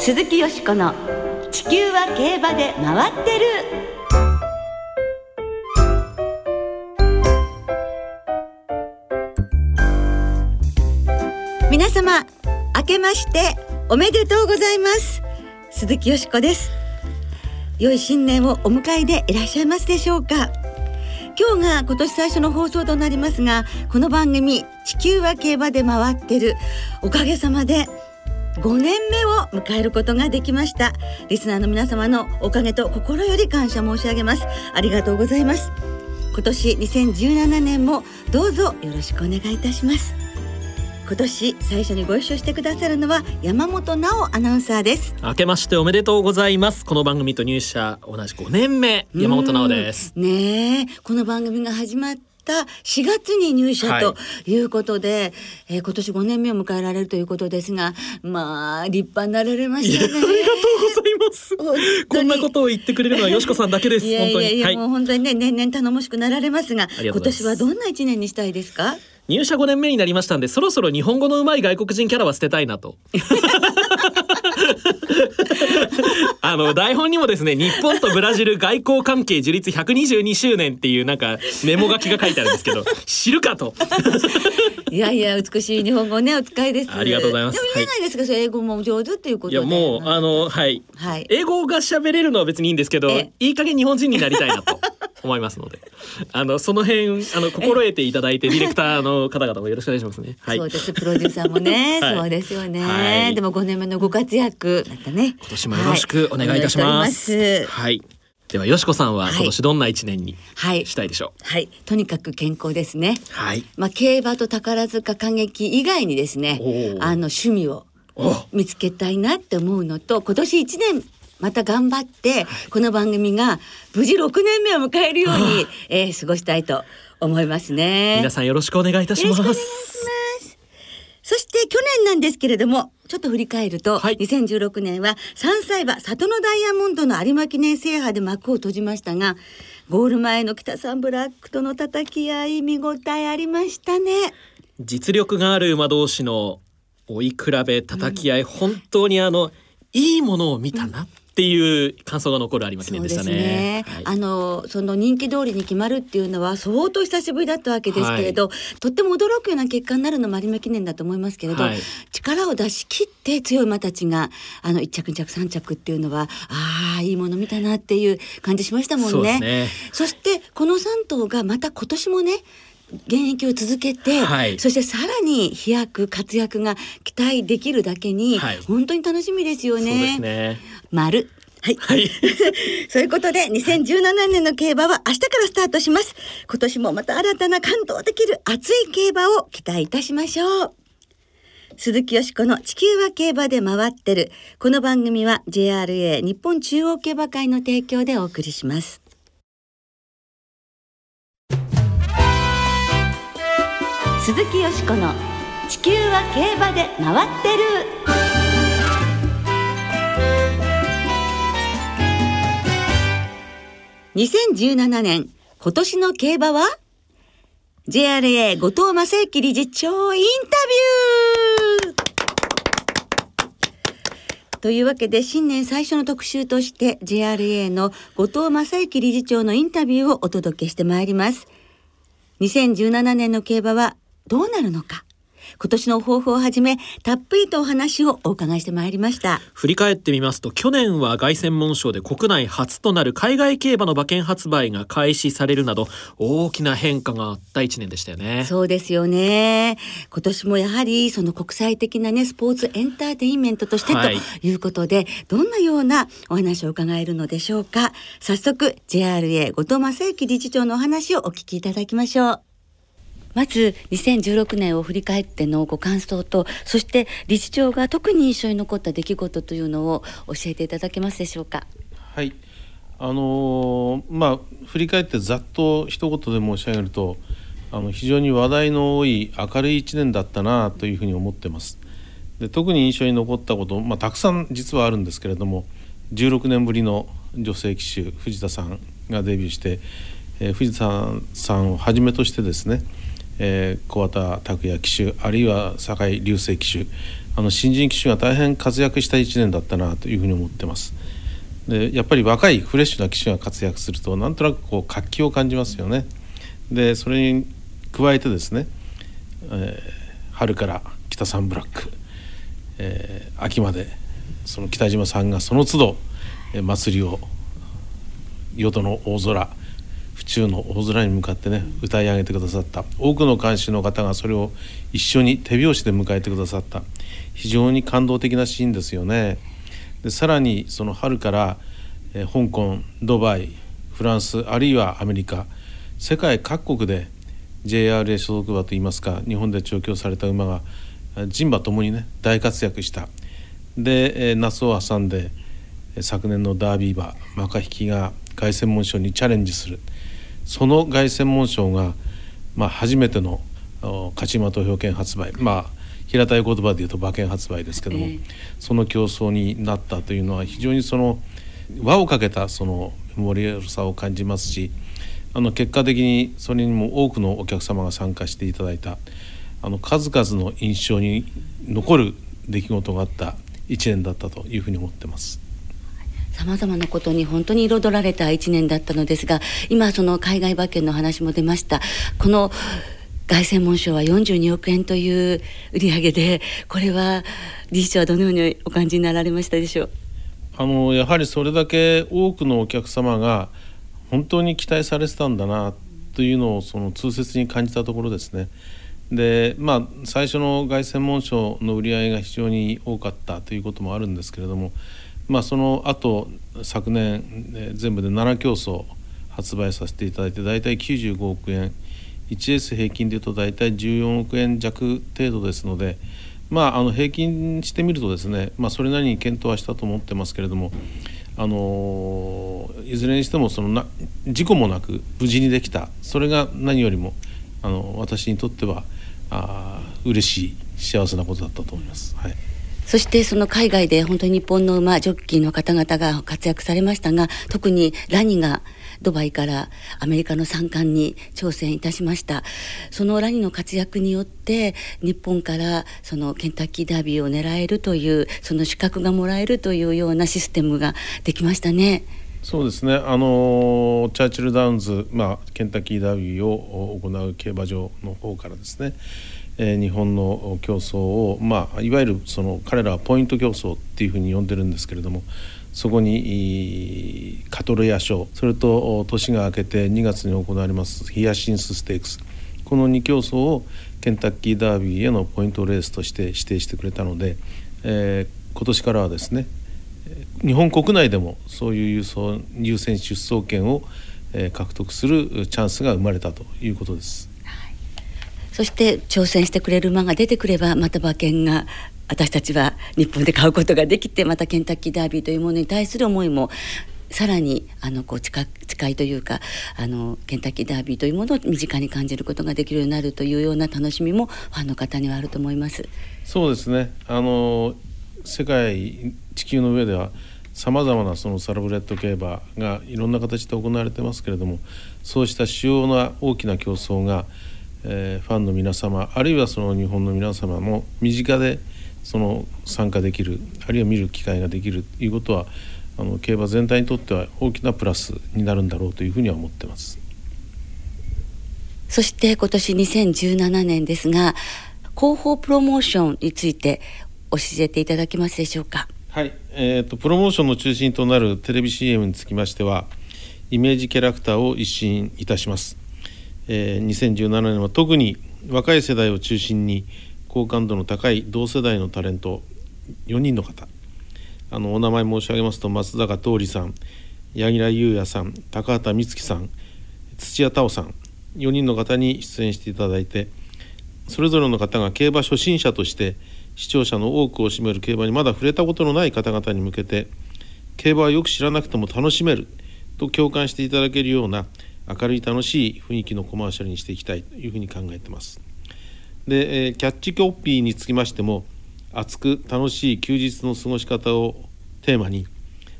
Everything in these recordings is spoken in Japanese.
鈴木よしこの「地球は競馬で回ってる」皆様明けましておめでとうございます。鈴木よしこです。良い新年をお迎えでいらっしゃいますでしょうか。今日が今年最初の放送となりますがこの番組地球は競馬で回ってる。おかげさまで5年目を迎えることができました。リスナーの皆様のおかげと心より感謝申し上げます。ありがとうございます。今年2017年もどうぞよろしくお願いいたします。今年最初にご一緒してくださるのは山本直アナウンサーです。明けましておめでとうございます。この番組と入社同じ5年目山本直です。ねえ。この番組が始まった4月に入社とい。うことで、はい、えー、今年5年目を迎えられるということですがまあ立派になられましたね。ありがとうございます。こんなことを言ってくれるのはよしこさんだけですいやいやいや、はい、もう本当にね年々頼もしくなられますが今年はどんな一年にしたいですか？入社5年目になりましたんでそろそろ日本語のうまい外国人キャラは捨てたいなと。あの台本にもですね日本とブラジル外交関係樹立122周年っていうなんかメモ書きが書いてあるんですけど 知るかと。いやいや美しい日本語ねお使いです。ありがとうございます。でもいいじゃないですか、はい、英語も上手っていうこといやもうあのはい、はい、英語が喋れるのは別にいいんですけどいい加減日本人になりたいなと思いますので。あのその辺あの心得ていただいてディレクターの方々もよろしくお願いしますね。はい、そうです。プロデューサーもね、はい、そうですよね、はい、でも5年目のご活躍。だったね今年もよろしくお願いいたします。はい、はい。ではよしこさんは今年どんな一年にしたいでしょう、はい、はい、とにかく健康ですね。はい。まあ競馬と宝塚歌劇以外にですね、あの趣味を見つけたいなって思うのと、今年一年また頑張って、この番組が無事6年目を迎えるように、えー、過ごしたいと思いますね。皆さんよろしくお願いいたします。そして去年なんですけれども、ちょっと振り返ると、はい、2016年は3歳馬里のダイヤモンドの有馬記念制覇で幕を閉じましたが、ゴール前の北サンブラックとの叩き合い見応えありましたね。実力がある馬同士の追い比べ叩き合い、うん、本当にあのいいものを見たなっっていう感想が残る有馬記念でしたね。ね。はい、あのその人気通りに決まるっていうのは相当久しぶりだったわけですけれど、はい、とっても驚くような結果になるのも有馬記念だと思いますけれど、はい、力を出し切って強い馬たちがあの1着2着3着っていうのはああいいもの見たなっていう感じしましたもんね。ね。そしてこの3頭がまた今年もね現役を続けて、はい、そしてさらに飛躍活躍が期待できるだけに、はい、本当に楽しみですよね。ね丸はい。はい、そういうことで、2017年の競馬は明日からスタートします。今年もまた新たな感動できる熱い競馬を期待いたしましょう。鈴木よしこの地球は競馬で回ってる。この番組は JRA 日本中央競馬会の提供でお送りします。鈴木よしこの地球は競馬で回ってる。2017年今年の競馬は？JRA 後藤正幸理事長インタビュー。というわけで新年最初の特集として JRA の後藤正幸理事長のインタビューをお届けしてまいります。2017年の競馬はどうなるのか。今年の抱負をはじめたっぷりとお話をお伺いしてまいりました。振り返ってみますと去年は凱旋門賞で国内初となる海外競馬の馬券発売が開始されるなど大きな変化があった一年でしたよね。そうですよね。今年もやはりその国際的なねスポーツエンターテインメントとして、はい、ということでどんなようなお話を伺えるのでしょうか。早速 JRA 後藤正幸理事長のお話をお聞きいただきましょうまず2016年を振り返ってのご感想とそして理事長が特に印象に残った出来事というのを教えていただけますでしょうか？はいあのー、まあ振り返ってざっと一言で申し上げるとあの非常に話題の多い明るい1年だったなというふうに思ってます。で特に印象に残ったこと、まあ、たくさん実はあるんですけれども16年ぶりの女性騎手藤田さんがデビューして、えー、藤田さんをはじめとしてですねえー、小畑拓也騎手あるいは酒井隆成騎手あの新人騎手が大変活躍した1年だったなというふうに思ってます。でやっぱり若いフレッシュな騎手が活躍するとなんとなくこう活気を感じますよね。でそれに加えてですね、えー、春から北三ブラック、えー、秋までその北島さんがその都度、えー、祭りを淀の大空府中の大空に向かってね歌い上げてくださった。多くの観衆の方がそれを一緒に手拍子で迎えてくださった。非常に感動的なシーンですよね。でさらにその春から、え、香港ドバイフランスあるいはアメリカ世界各国で JRA 所属馬といいますか日本で調教された馬が人馬ともにね大活躍した。で、えー、夏を挟んで昨年のダービー馬マカヒキが凱旋門賞にチャレンジする。その凱旋門賞が、まあ、初めての勝ち馬投票権発売まあ平たい言葉で言うと馬券発売ですけども、えー、その競争になったというのは非常にその輪をかけたその盛り上さを感じますしあの結果的にそれにも多くのお客様が参加していただいたあの数々の印象に残る出来事があった1年だったというふうに思ってます。さまざまなことに本当に彩られた1年だったのですが今その海外馬券の話も出ましたこの凱旋門賞は42億円という売り上げでこれは理事長はどのようにお感じになられましたでしょう？あのやはりそれだけ多くのお客様が本当に期待されてたんだなというのをその痛切に感じたところですね。でまあ最初の凱旋門賞の売り上げが非常に多かったということもあるんですけれども、まあ、その後昨年全部で7競争発売させていただいて大体95億円。1S 平均でいうと大体14億円弱程度ですので、まあ、あの平均してみるとですね、まあ、それなりに検討はしたと思ってますけれども、あのいずれにしてもそのな事故もなく無事にできた。それが何よりもあの私にとってはあ嬉しい幸せなことだったと思います。はい。そしてその海外で本当に日本の馬ジョッキーの方々が活躍されましたが特にラニがドバイからアメリカの三冠に挑戦いたしましたそのラニの活躍によって日本からそのケンタッキーダービーを狙えるというその資格がもらえるというようなシステムができましたね。そうですねあのチャーチルダウンズ、まあ、ケンタッキーダービーを行う競馬場の方からですね、え、日本の競争を、まあ、いわゆるその彼らはポイント競争っていうふうに呼んでるんですけれどもそこにカトレア賞それと年が明けて2月に行われますヒヤシンスステークスこの2競争をケンタッキーダービーへのポイントレースとして指定してくれたので、えー、今年からはですね日本国内でもそういう優走優先出走権を、獲得するチャンスが生まれたということです。そして挑戦してくれる馬が出てくればまた馬券が私たちは日本で買うことができてまたケンタッキーダービーというものに対する思いもさらにあのこう近いというかあのケンタッキーダービーというものを身近に感じることができるようになるというような楽しみもファンの方にはあると思います。そうですねあの世界地球の上ではさまざまなそのサラブレッド競馬がいろんな形で行われてますけれどもそうした主要な大きな競争が、えー、ファンの皆様あるいはその日本の皆様も身近でその参加できるあるいは見る機会ができるということはあの競馬全体にとっては大きなプラスになるんだろうというふうには思ってます。そして今年2017年ですが広報プロモーションについて教えていただけますでしょうか？はい、えーと、プロモーションの中心となるテレビ CM につきましてはイメージキャラクターを一新いたします、えー、2017年は特に若い世代を中心に好感度の高い同世代のタレント4人の方。あのお名前申し上げますと松坂桃李さん柳楽優弥さん高畑充希さん土屋太鳳さん4人の方に出演していただいてそれぞれの方が競馬初心者として視聴者の多くを占める競馬にまだ触れたことのない方々に向けて競馬はよく知らなくても楽しめると共感していただけるような明るい楽しい雰囲気のコマーシャルにしていきたいというふうに考えてます。で、え、キャッチコピーにつきましても熱く楽しい休日の過ごし方をテーマに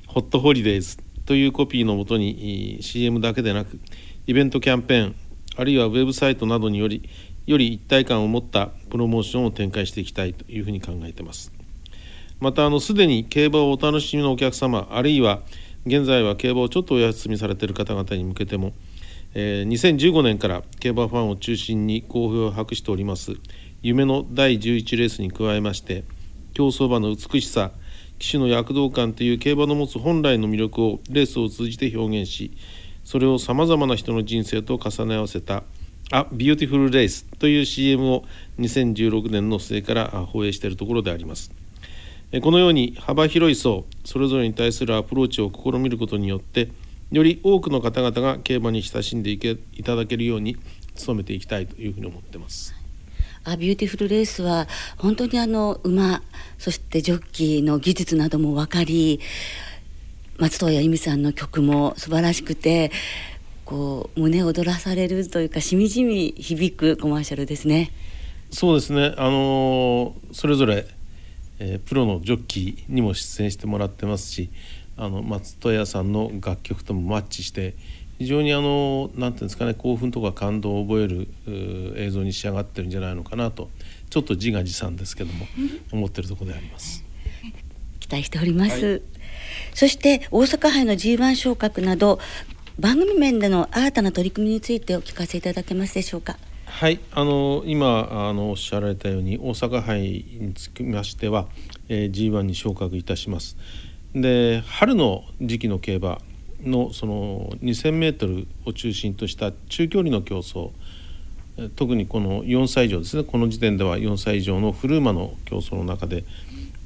ホットホリデーズというコピーのもとに CM だけでなくイベントキャンペーンあるいはウェブサイトなどによりより一体感を持ったプロモーションを展開していきたいというふうに考えてますまたあのすでに競馬をお楽しみのお客様あるいは現在は競馬をちょっとお休みされている方々に向けても、えー、2015年から競馬ファンを中心に好評を博しております夢の第11レースに加えまして競走馬の美しさ騎手の躍動感という競馬の持つ本来の魅力をレースを通じて表現しそれをさまざまな人の人生と重ね合わせた「 A Beautiful Race」という CM を2016年の末から放映しているところであります。このように幅広い層それぞれに対するアプローチを試みることによってより多くの方々が競馬に親しんでいけいただけるように努めていきたいというふうに思ってます。A Beautiful Race は本当にあの馬そしてジョッキーの技術なども分かり松任谷由実さんの曲も素晴らしくてこう胸躍らされるというかしみじみ響くコマーシャルですね。そうですねあのそれぞれえー、プロのジョッキーにも出演してもらってますしあの松任谷さんの楽曲ともマッチして非常にあのなんていうんですかね興奮とか感動を覚える映像に仕上がってるんじゃないのかなとちょっと自画自賛ですけども思ってるところであります。期待しております、はい、そして大阪杯の G1 昇格など番組面での新たな取り組みについてお聞かせいただけますでしょうか？はいあの今あのおっしゃられたように大阪杯につきましては、えー、G1 に昇格いたします。で春の時期の競馬のその 2,000m を中心とした中距離の競争特にこの4歳以上ですねこの時点では4歳以上のフルーマの競争の中で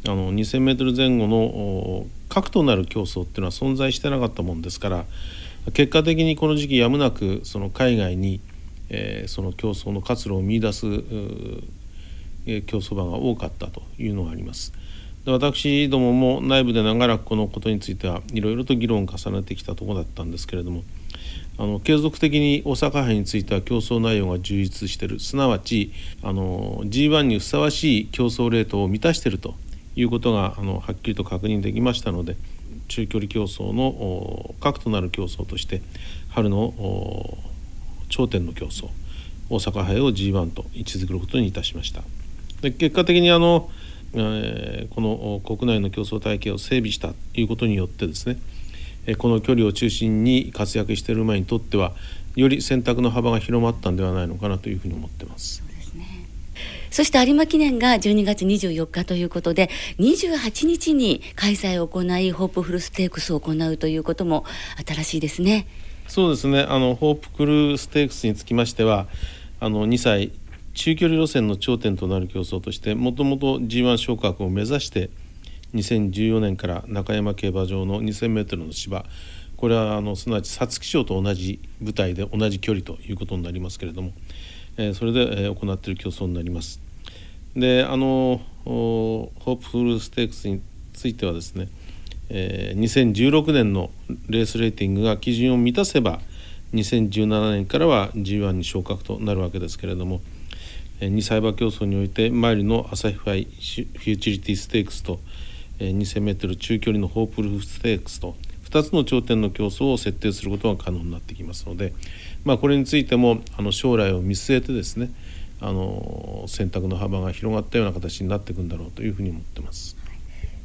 あの 2,000m 前後の核となる競争っていうのは存在してなかったもんですから結果的にこの時期やむなくその海外にえー、その競争の活路を見出す競走馬が多かったというのがあります。で私どもも内部で長らくこのことについてはいろいろと議論を重ねてきたところだったんですけれどもあの継続的に大阪杯については競争内容が充実しているすなわちあの G1 にふさわしい競争レートを満たしているということがあのはっきりと確認できましたので中距離競争の核となる競争として春の頂点の競争大阪杯を G1 と位置づけることにいたしました。で結果的にあの、えー、この国内の競争体系を整備したということによってですねこの距離を中心に活躍している馬にとってはより選択の幅が広まったんではないのかなというふうに思ってます。そして有馬記念が12月24日ということで28日に開催を行いホープフルステークスを行うということも新しいですね。そうですねあのホープクルーステークスにつきましてはあの2歳中距離路線の頂点となる競争としてもともと G1 昇格を目指して2014年から中山競馬場の 2,000m の芝これはあのすなわち皐月賞と同じ舞台で同じ距離ということになりますけれども、えー、それで、えー、行っている競争になります。であのホープフルステークスについてはですねえー、2016年のレースレーティングが基準を満たせば2017年からは G1 に昇格となるわけですけれども、2サイバー競争においてマイルの朝日ファイフューチリティステークスと、2000m 中距離のホープフルステークスと2つの頂点の競走を設定することが可能になってきますので、まあ、これについてもあの将来を見据えてですねあの選択の幅が広がったような形になっていくんだろうというふうに思ってます。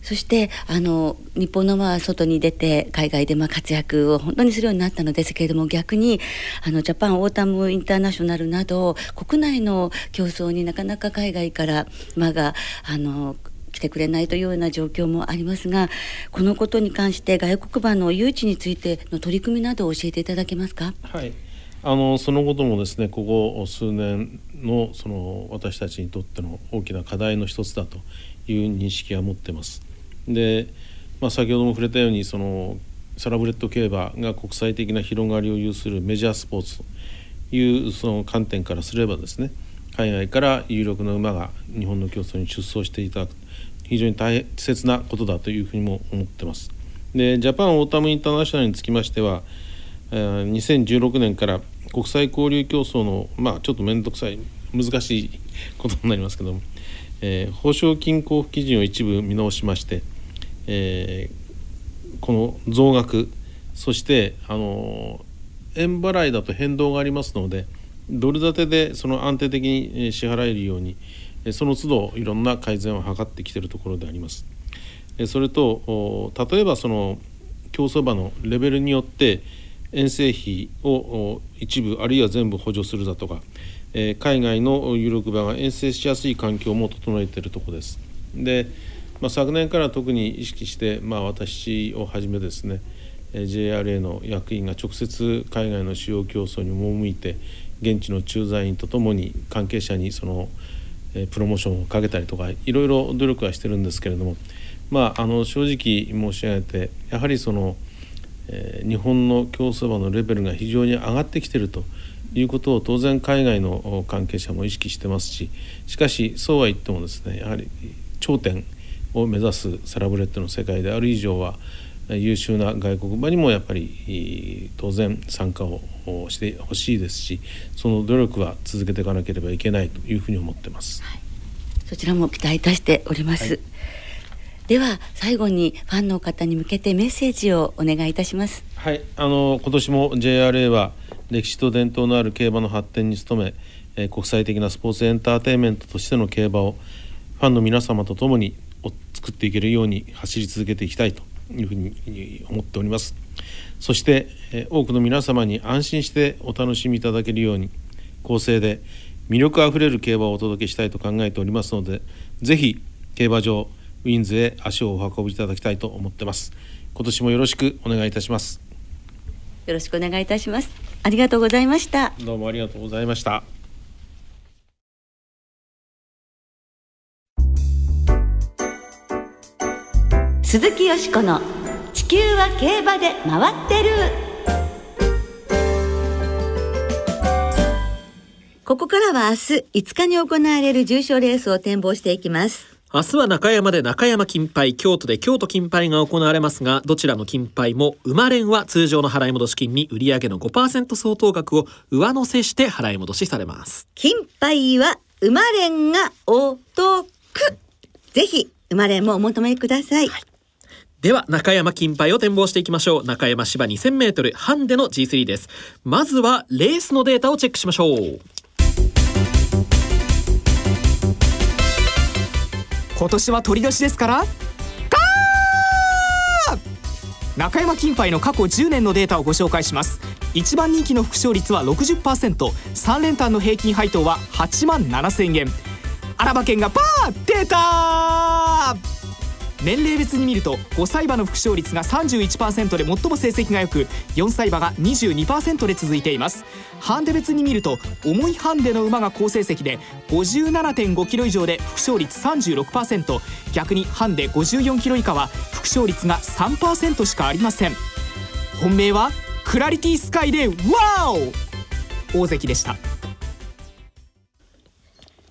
そしてあの日本のまあ外に出て海外でまあ活躍を本当にするようになったのですけれども逆にあのジャパンオータムインターナショナルなど国内の競争になかなか海外から馬があの来てくれないというような状況もありますがこのことに関して外国馬の誘致についての取り組みなどを教えていただけますか？はいあのそのこともですねここ数年のその私たちにとっての大きな課題の一つだという認識は持ってます。で、まあ、先ほども触れたようにそのサラブレッド競馬が国際的な広がりを有するメジャースポーツというその観点からすればですね海外から有力な馬が日本の競争に出走していただく非常に大切なことだというふうにも思ってます。でジャパンオータムインターナショナルにつきましては、2016年から国際交流競争のまあちょっと面倒くさい難しいことになりますけども、えー、報奨金交付基準を一部見直しましてえー、この増額そしてあの円払いだと変動がありますのでドル建てでその安定的に支払えるようにその都度いろんな改善を図ってきているところであります。それと例えばその競走馬のレベルによって遠征費を一部あるいは全部補助するだとか、海外の有力馬が遠征しやすい環境も整えているところです。で、まあ、昨年から特に意識して、まあ、私をはじめですね JRA の役員が直接海外の主要競争に赴いて現地の駐在員とともに関係者にそのプロモーションをかけたりとかいろいろ努力はしてるんですけれどもまああの正直申し上げてやはりその、え、日本の競走馬のレベルが非常に上がってきてるということを当然海外の関係者も意識してますししかしそうは言ってもですねやはり頂点を目指すサラブレッドの世界である以上は優秀な外国馬にもやっぱり当然参加をしてほしいですしその努力は続けていかなければいけないというふうに思ってます。はい、そちらも期待いたしております。はい、では最後にファンの方に向けてメッセージをお願いいたします。はい、あの今年も JRA は歴史と伝統のある競馬の発展に努め、えー、国際的なスポーツエンターテインメントとしての競馬をファンの皆様と共に作っていけるように走り続けていきたいというふうに思っております。そして多くの皆様に安心してお楽しみいただけるように公正で魅力あふれる競馬をお届けしたいと考えておりますのでぜひ競馬場ウィンズへ足をお運びいただきたいと思ってます。今年もよろしくお願いいたします。よろしくお願いいたします。ありがとうございました。どうもありがとうございましたよしこの地球は競馬で回ってる。ここからは明日5日に行われる重賞レースを展望していきます。明日は中山で中山金杯京都で京都金杯が行われますがどちらの金杯も生まれんは通常の払い戻し金に売上の5%相当額を上乗せして払い戻しされます。金杯は生まれんがお得。ぜひ生まれんもお求めください、はいでは中山金杯を展望していきましょう。中山芝 2000m ハンデの G3 です。まずはレースのデータをチェックしましょう。今年は鳥年ですから中山金杯の過去10年のデータをご紹介します。1番人気の副勝率は 60%3 連単の平均配当は8万7000円。穴場券がパー出た年齢別に見ると5歳馬の副勝率が31%で最も成績が良く4歳馬が22%で続いています。ハンデ別に見ると重いハンデの馬が好成績で57.5キロ以上で副勝率36%逆にハンデ54キロ以下は副勝率が3%しかありません。本命はクラリティスカイでワオ！大関でした。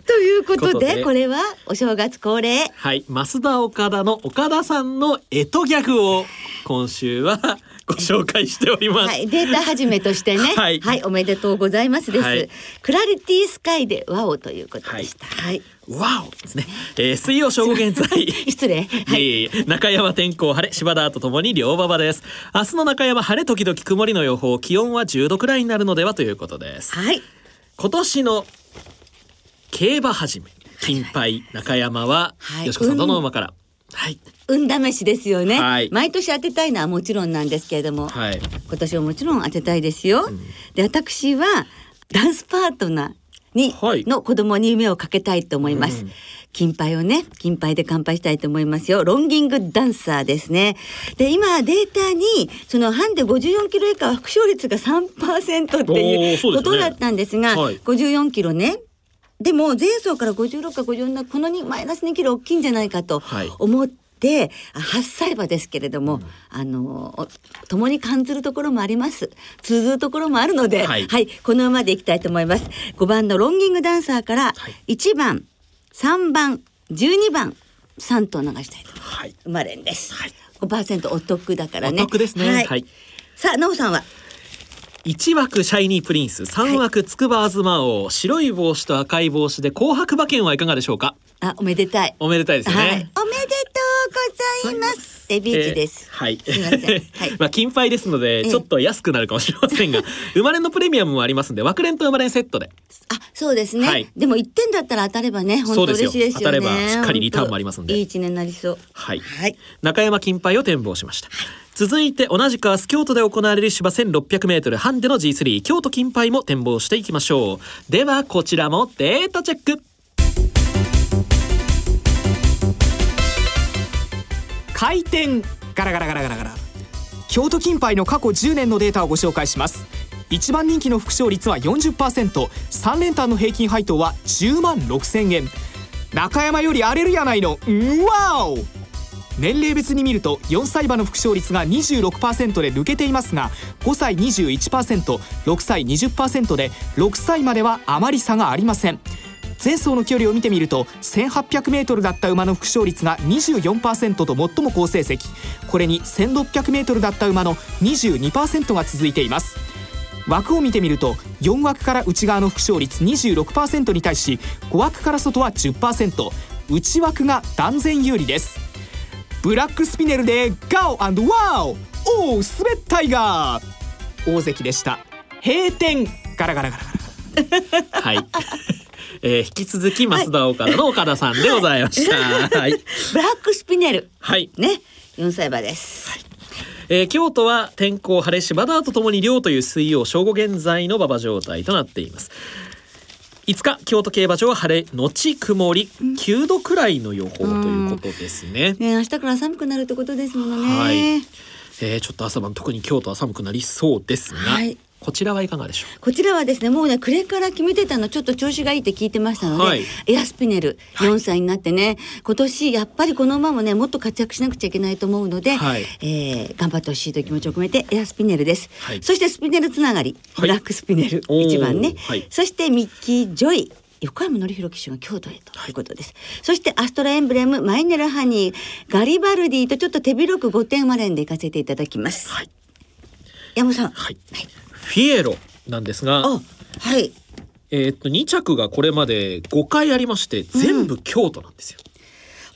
ということでこれはお正月恒例はい増田岡田の岡田さんの干支ギャグを今週は ご紹介しております。はい、データ始めとしてね、はい、はい、おめでとうございますです。はい、クラリティスカイでワオということでした。はい。ワオですね。えー、水曜正午現在。失礼。はい。中山天候晴れ、柴田とともに両馬場です。明日の中山晴れ時々曇りの予報、気温は10度くらいになるのではということです。はい。今年の競馬始め。金杯中山は、はい、よしこさんどの馬から、はい。運試しですよね、はい、毎年当てたいのはもちろんなんですけれども、はい、今年はもちろん当てたいですよ。うん、で私はダンスパートナーに、はい、の子供に夢をかけたいと思います。うん、金杯をね、金杯で乾杯したいと思いますよ。ロンギングダンサーですね。で、今データに、そのハンデ54キロ以下は副勝率が3%っていうことだったんですが、すねはい、54キロね、でも前走から56か54この2マイナス2キロ大きいんじゃないかと思って、8歳馬ですけれども、うん、あの共に感じるところもあります。通ずるところもあるので、はい、はい、この馬でいきたいと思います。5番のロンギングダンサーから1番、3番12番3頭流したいと、はい、生まれんです、はい、5%お得だからね。お得ですね。はい、さあ奈緒さんは？1枠シャイニープリンス3枠つくばあずま王白い帽子と赤い帽子で紅白馬券はいかがでしょうか？あおめでたいおめでたいですね、はい、おめでとうございますデビュー時ですえーはい。ませんはい まあ金杯ですので、えちょっと安くなるかもしれませんが、生まれのプレミアムもありますんで、枠連と生まれんセットで。あ、そうですね。はいでも一点だったら当たればね、本当嬉しいですよね。当たればしっかりリターンもありますんでいい一年になりそう。はい。はい。中山金杯を展望しました。続いて同じく明日京都で行われる芝 1600m ハンデの G3 京都金杯も展望していきましょう。ではこちらもデータチェック。回転。ガラガラガラガラガラ。京都金杯の過去10年のデータをご紹介します。一番人気の副勝率は 40%3 連単の平均配当は10万6000円。中山より荒れるやないのうわお！年齢別に見ると4歳馬の副勝率が26%で抜けていますが5歳 21%6 歳20%で6歳まではあまり差がありません。前走の距離を見てみると 1800m だった馬の副勝率が24%と最も好成績。これに 1600m だった馬の22%が続いています。枠を見てみると4枠から内側の副勝率26%に対し5枠から外は10%内枠が断然有利です。ブラックスピネルでガオワオおお滑ったいが大関でした。閉店。ガラガラガラガラはい。えー、引き続き増田岡田の岡田さんでございました。はい、ブラックスピネル。はい。ね。四歳馬です。えー京都は天候晴れ芝田とともに涼という水曜正午現在の馬場状態となっています5日京都競馬場は晴れ後曇り9度くらいの予報ということですね、ね、明日から寒くなるってことですものね。はい。えーちょっと朝晩特に京都は寒くなりそうですが、はいこちらはいかがでしょう？こちらはですねもうね暮れから決めてたのちょっと調子がいいって聞いてましたので、はい。エアスピネル4歳になってね、今年やっぱりこの馬もねもっと活躍しなくちゃいけないと思うので、はい。えー頑張ってほしいという気持ちを込めてエアスピネルです、はい。そしてスピネルつながり、はい。ブラックスピネルおー。1番ね、はい。そしてミッキー・ジョイ横山典弘騎手が京都へとい。うことです、そしてアストラエンブレムマイネルハニーガリバルディとちょっと手広く5点マレンで行かせていただきます、はい。山本さん。はい、フィエロなんですがあはい。えーっと2着がこれまで5回ありまして全部京都なんですよ、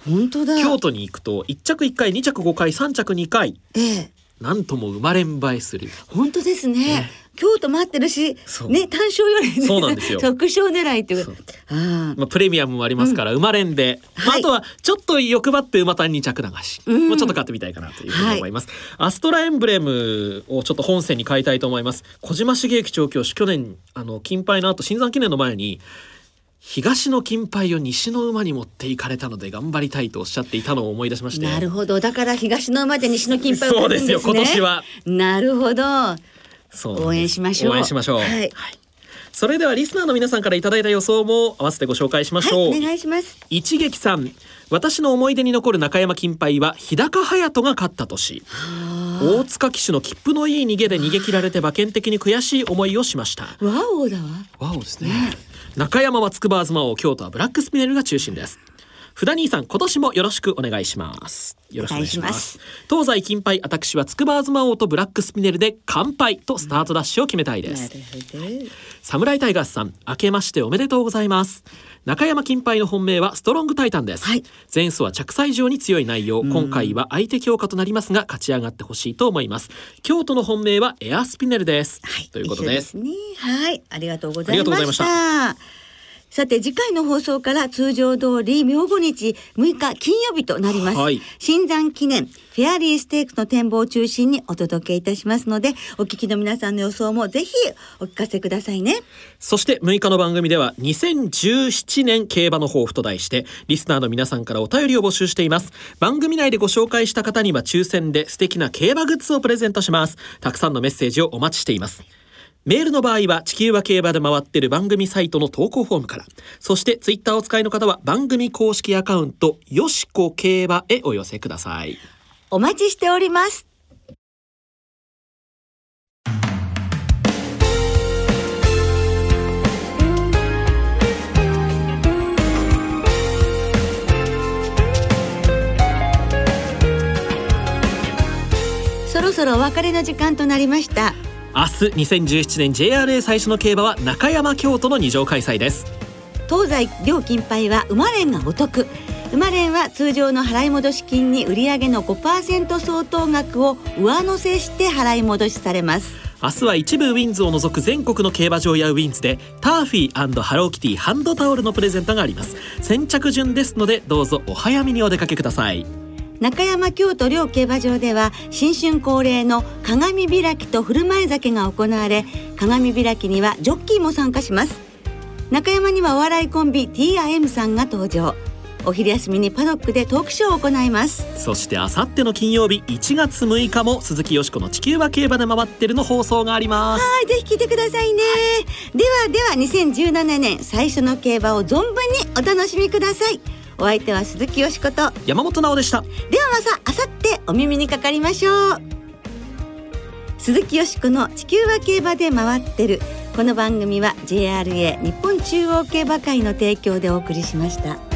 本当だ。京都に行くと1着1回2着5回3着2回。ええなんとも生まれん映えする。本当ですね。ね。京都待ってるし、ね単勝よりねそうなんですよ。特賞狙いっていう。ああ。まあ、プレミアムもありますから、生まれんで、まあ、はいあとはちょっと欲張って馬単2着流し、うん。もうちょっと買ってみたいかなというふうに思います、アストラエンブレムをちょっと本線に変えたいと思います。小島茂之調教師去年あの金杯の後新山記念の前に東の金杯を西の馬に持っていかれたので頑張りたいとおっしゃっていたのを思い出しまして。なるほど。だから東の馬で西の金杯を買うんですね。そうですよ今年は。なるほど。応援しましょう。応援しましょう。はい。それではリスナーの皆さんからいただいた予想も合わせてご紹介しましょう、はい、お願いします。一撃さん。私の思い出に残る中山金杯は日高隼人が勝った年。大塚騎手の切符のいい逃げで逃げ切られて馬券的に悔しい思いをしました。ワオだわ。わおですね中山は筑波東王京都はブラックスピネルが中心です。普段兄さん今年もよろしくお願いします。よろしくお願いします。東西金杯私は筑波東王とブラックスピネルで乾杯とスタートダッシュを決めたいです、ほど。侍タイガースさん明けましておめでとうございます。中山金杯の本命はストロングタイタンです、はい前走は着差以上に強い内容今回は相手強化となりますが勝ち上がってほしいと思います京都の本命はエアスピネルです、はい。ということですね。はい。ありがとうござい。ましたさて次回の放送から通常通り明後日6日金曜日となります、はい。新山記念フェアリーステークスの展望を中心にお届けいたしますのでお聞きの皆さんの予想もぜひお聞かせくださいね。そして6日の番組では2017年競馬の抱負と題してリスナーの皆さんからお便りを募集しています。番組内でご紹介した方には抽選で素敵な競馬グッズをプレゼントします。たくさんのメッセージをお待ちしていますメールの場合は地球は競馬で回ってる番組サイトの投稿フォームから。そしてツイッターをお使いの方は番組公式アカウントよしこ競馬へお寄せください。お待ちしております。そろそろお別れの時間となりました。明日2017年 JRA 最初の競馬は中山京都の二乗開催です。東西両金杯は馬連がお得。馬連は通常の払い戻し金に売上の5%相当額を上乗せして払い戻しされます。明日は一部ウィンズを除く全国の競馬場やウィンズでターフィーハローキティハンドタオルのプレゼントがあります。先着順ですのでどうぞお早めにお出かけください中山京都両競馬場では新春恒例の鏡開きと振る舞い酒が行われ鏡開きにはジョッキーも参加します。中山にはお笑いコンビ T.I.M さんが登場。お昼休みにパドックでトークショーを行います。そしてあさっての金曜日1月6日も鈴木よしこの地球は競馬で回ってるの放送があります。はいぜひ聞いてくださいね、ではでは2017年最初の競馬を存分にお楽しみくださいお相手は鈴木よしこと。山本直でした。ではまたあさってお耳にかかりましょう。鈴木よしこの地球は競馬で回ってる。この番組は JRA 日本中央競馬会の提供でお送りしました。